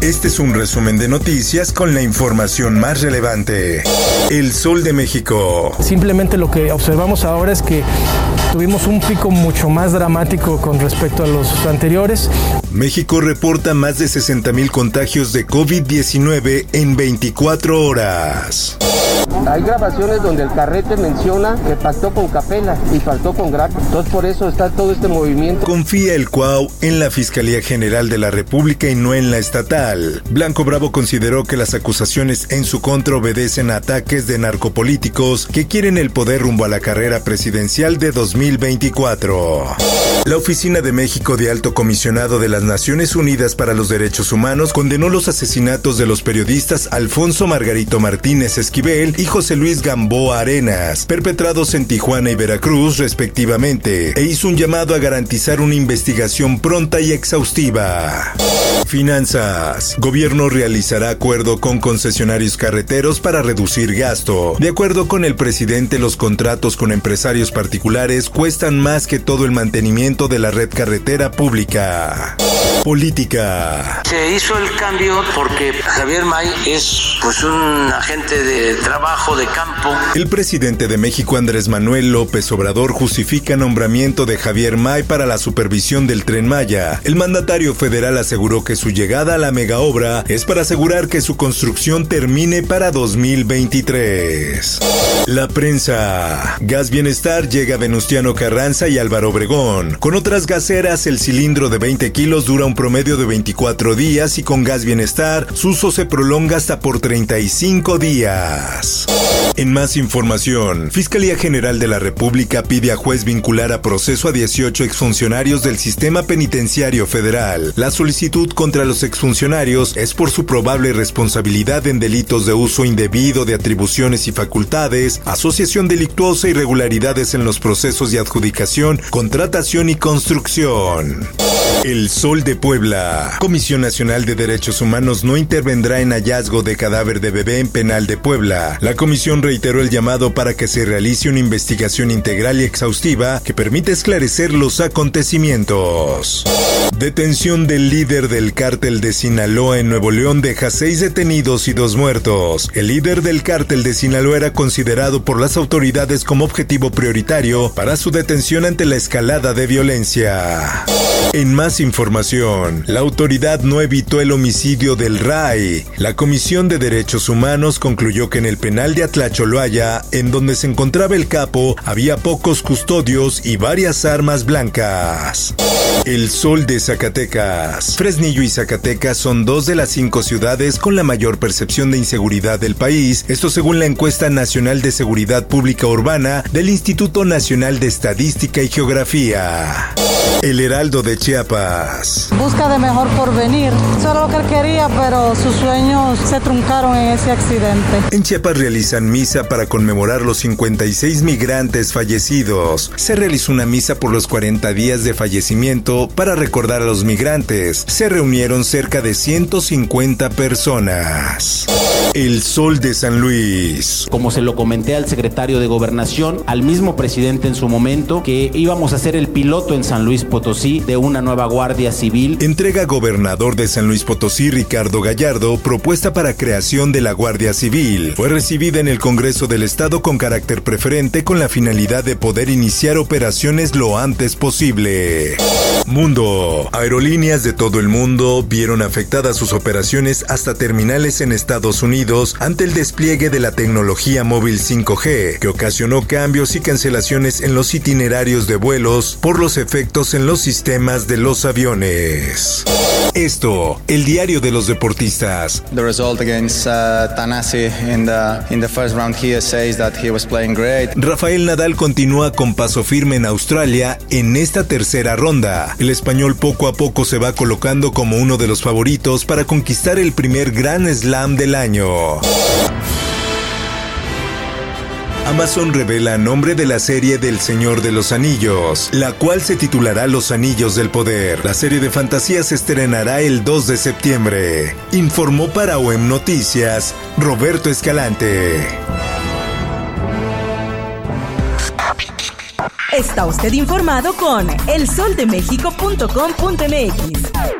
Este es un resumen de noticias con la información más relevante. El Sol de México. Simplemente lo que observamos ahora es que tuvimos un pico mucho más dramático con respecto a los anteriores. México reporta más de 60.000 contagios de COVID-19 en 24 horas. Hay grabaciones donde el carrete menciona que pactó con Capela y faltó con Graco. Entonces por eso está todo este movimiento. Confía el Cuau en la Fiscalía General de la República y no en la estatal. Blanco Bravo consideró que las acusaciones en su contra obedecen a ataques de narcopolíticos que quieren el poder rumbo a la carrera presidencial de 2024. La Oficina de México de Alto Comisionado de las Naciones Unidas para los Derechos Humanos condenó los asesinatos de los periodistas Alfonso Margarito Martínez Esquivel y José Luis Gamboa Arenas, perpetrados en Tijuana y Veracruz respectivamente, e hizo un llamado a garantizar una investigación pronta y exhaustiva. Finanzas. Gobierno realizará acuerdo con concesionarios carreteros para reducir gasto. De acuerdo con el presidente, los contratos con empresarios particulares cuestan más que todo el mantenimiento de la red carretera pública. Política. Se hizo el cambio porque Javier May es pues un agente de trabajo de campo. El presidente de México, Andrés Manuel López Obrador, justifica nombramiento de Javier May para la supervisión del tren Maya. El mandatario federal aseguró que su llegada a la megaobra es para asegurar que su construcción termine para 2023. La prensa. Gas Bienestar llega a Venustiano Carranza y Álvaro Obregón. Con otras gaseras, el cilindro de 20 kilos dura un promedio de 24 días y con Gas Bienestar, su uso se prolonga hasta por 35 días. En más información, Fiscalía General de la República pide a juez vincular a proceso a 18 exfuncionarios del sistema penitenciario federal. La solicitud contra los exfuncionarios es por su probable responsabilidad en delitos de uso indebido de atribuciones y facultades, asociación delictuosa, irregularidades en los procesos de adjudicación, contratación y construcción. El Sol de Puebla. Comisión Nacional de Derechos Humanos no intervendrá en hallazgo de cadáver de bebé en penal de Puebla. La comisión reiteró el llamado para que se realice una investigación integral y exhaustiva que permita esclarecer los acontecimientos. Detención del líder del cártel de Sinaloa en Nuevo León deja seis detenidos y dos muertos. El líder del cártel de Sinaloa era considerado por las autoridades como objetivo prioritario para su detención ante la escalada de violencia. En más información, la autoridad no evitó el homicidio del RAI. La Comisión de Derechos Humanos concluyó que en el penal de Atlacholoaya, en donde se encontraba el capo, había pocos custodios y varias armas blancas. El Sol de Zacatecas. Fresnillo y Zacatecas son dos de las cinco ciudades con la mayor percepción de inseguridad del país, esto según la encuesta nacional de seguridad pública urbana del Instituto Nacional de Estadística y Geografía. El Heraldo de Chiapas. Busca de mejor porvenir. Eso era lo que él quería, pero sus sueños se truncaron en ese accidente. En Chiapas realizan misa para conmemorar los 56 migrantes fallecidos. Se realizó una misa por los 40 días de fallecimiento para recordar a los migrantes. Se reunieron cerca de 150 personas. El Sol de San Luis. Como se lo comenté al secretario de Gobernación, al mismo presidente en su momento, que íbamos a ser el piloto en San Luis Potosí de una nueva Guardia Civil. Entrega gobernador de San Luis Potosí, Ricardo Gallardo, propuesta para creación de la Guardia Civil. Fue recibida en el Congreso del Estado con carácter preferente con la finalidad de poder iniciar operaciones lo antes posible. Mundo. Aerolíneas de todo el mundo vieron afectadas sus operaciones hasta terminales en Estados Unidos Unidos ante el despliegue de la tecnología móvil 5G, que ocasionó cambios y cancelaciones en los itinerarios de vuelos por los efectos en los sistemas de los aviones. Esto, el diario de los deportistas. The result against uh, Tanasi in the in the first round here says that he was playing great. Rafael Nadal continúa con paso firme en Australia en esta tercera ronda. El español poco a poco se va colocando como uno de los favoritos para conquistar el primer Grand Slam del año. Amazon revela nombre de la serie del Señor de los Anillos, la cual se titulará Los Anillos del Poder. La serie de fantasía se estrenará el 2 de septiembre. Informó para OEM Noticias Roberto Escalante. Está usted informado con elsoldemexico.com.mx.